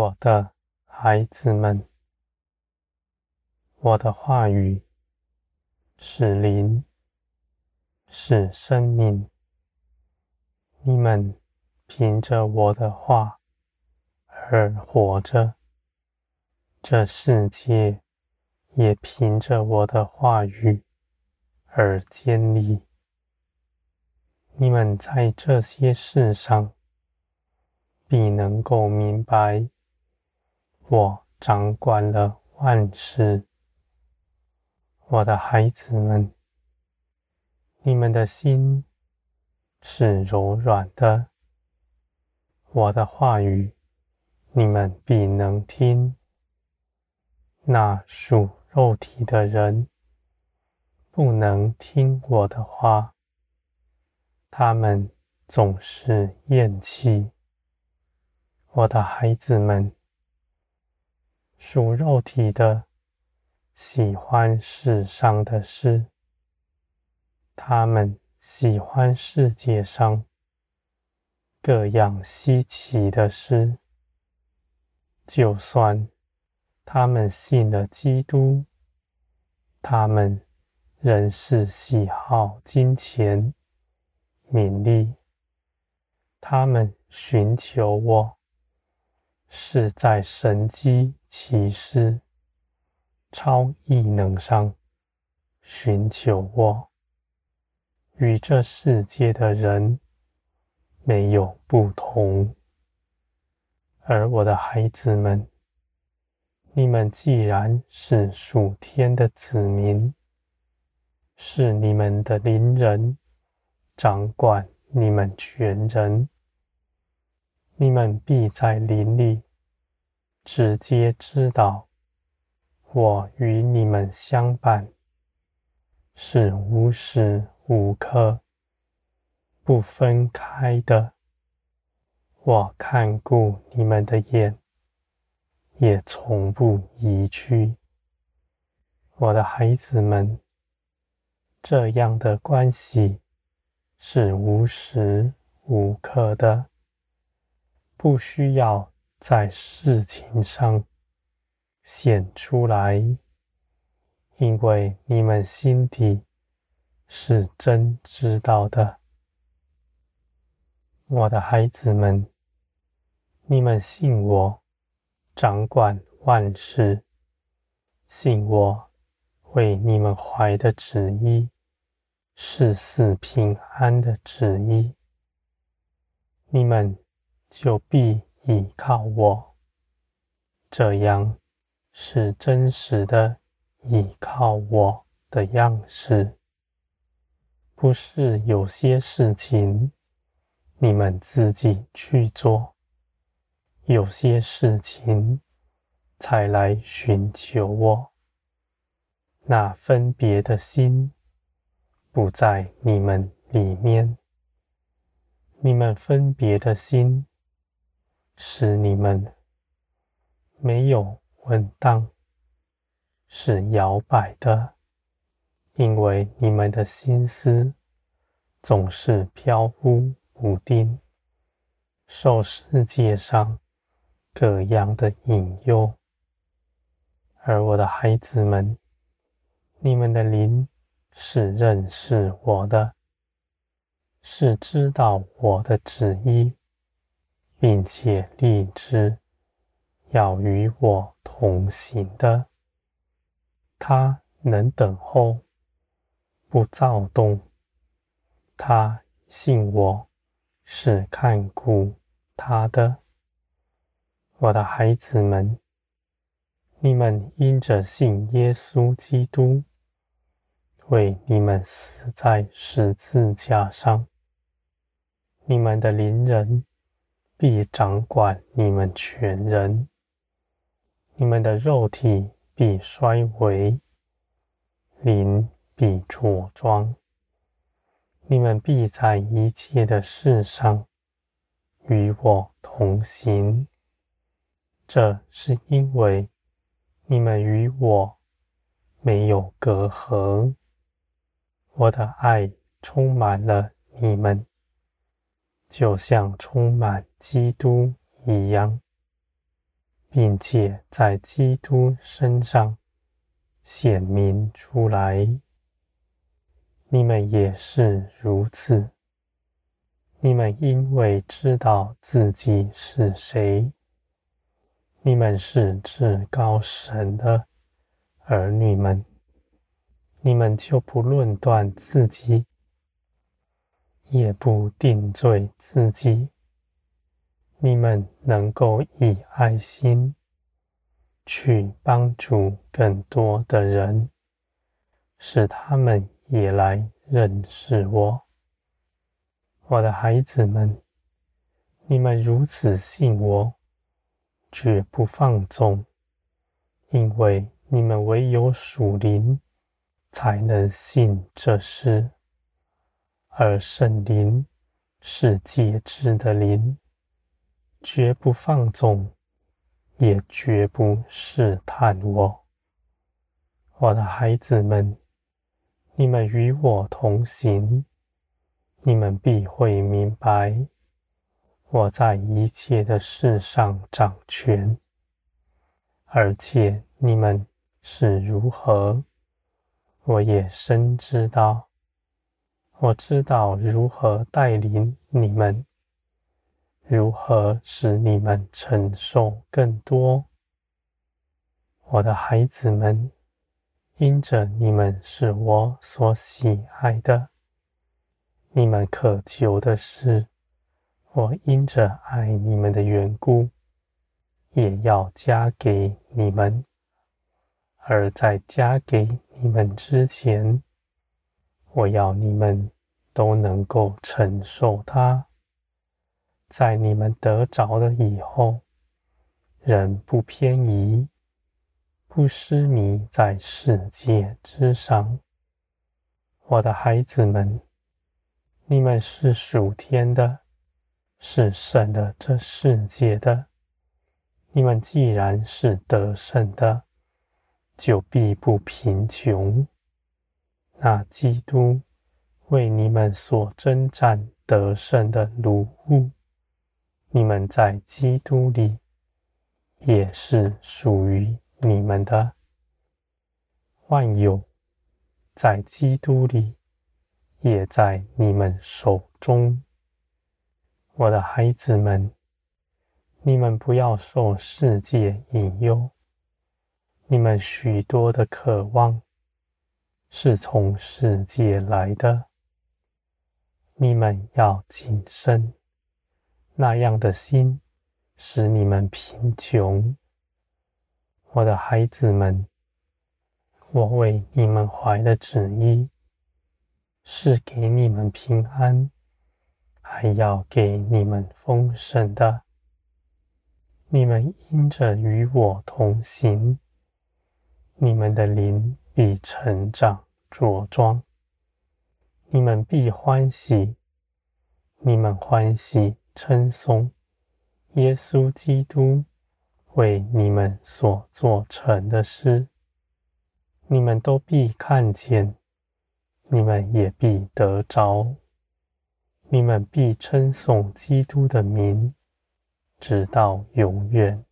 我的孩子们，我的话语是灵，是生命。你们凭着我的话而活着，这世界也凭着我的话语而建立。你们在这些事上必能够明白，我掌管了万事。我的孩子们，你们的心是柔软的，我的话语你们必能听。那属肉体的人不能听我的话，他们总是厌弃。我的孩子们，属肉体的。喜欢世上的事，他们喜欢世界上各样稀奇的事。就算他们信了基督，他们仍是喜好金钱、名利。他们寻求我，是在神机奇事。超异能上寻求我，与这世界的人没有不同。而我的孩子们，你们既然是属天的子民，是你们的邻人掌管你们全人，你们必在林里直接知道。我与你们相伴，是无时无刻不分开的。我看顾你们的眼，也从不移去。我的孩子们，这样的关系是无时无刻的，不需要在事情上。显出来，因为你们心底是真知道的，我的孩子们，你们信我，掌管万事，信我为你们怀的旨意是赐平安的旨意，你们就必依靠我，这样。是真实的依靠我的样式，不是有些事情你们自己去做，有些事情才来寻求我。那分别的心不在你们里面，你们分别的心使你们没有。稳当是摇摆的，因为你们的心思总是飘忽不定，受世界上各样的引诱。而我的孩子们，你们的灵是认识我的，是知道我的旨意，并且立志。要与我同行的，他能等候，不躁动。他信我是看顾他的。我的孩子们，你们因着信耶稣基督，为你们死在十字架上，你们的邻人必掌管你们全人。你们的肉体必衰微，灵必茁壮。你们必在一切的事上与我同行。这是因为你们与我没有隔阂，我的爱充满了你们，就像充满基督一样。并且在基督身上显明出来。你们也是如此。你们因为知道自己是谁，你们是至高神的儿女们，你们就不论断自己，也不定罪自己。你们能够以爱心去帮助更多的人，使他们也来认识我。我的孩子们，你们如此信我，绝不放纵，因为你们唯有属灵，才能信这事。而圣灵是节制的灵，绝不放纵，也绝不试探我。我的孩子们，你们与我同行。你们必会明白，我在一切的事上掌权，而且你们是如何，我也深知道。我知道如何带领你们，如何使你们承受更多。我的孩子们，因着你们是我所喜爱的。你们渴求的事，我因着爱你们的缘故，也要加给你们。而在加给你们之前，我要你们都能够承受它。在你们得着了以后，人不偏移，不失迷在世界之上。我的孩子们。你们是属天的，是胜了这世界的。你们既然是得胜的，就必不贫穷。那基督为你们所征战得胜的掳物，你们在基督里也是属于你们的。万有在基督里。也在你们手中，我的孩子们，你们不要受世界引诱。你们许多的渴望是从世界来的，你们要谨慎。那样的心使你们贫穷，我的孩子们，我为你们怀的旨意。是给你们平安，还要给你们丰盛的。你们因着与我同行，你们的灵必成长茁壮，你们必欢喜，你们欢喜称颂耶稣基督为你们所做成的事，你们都必看见。你们也必得着，你们必称颂基督的名，直到永远。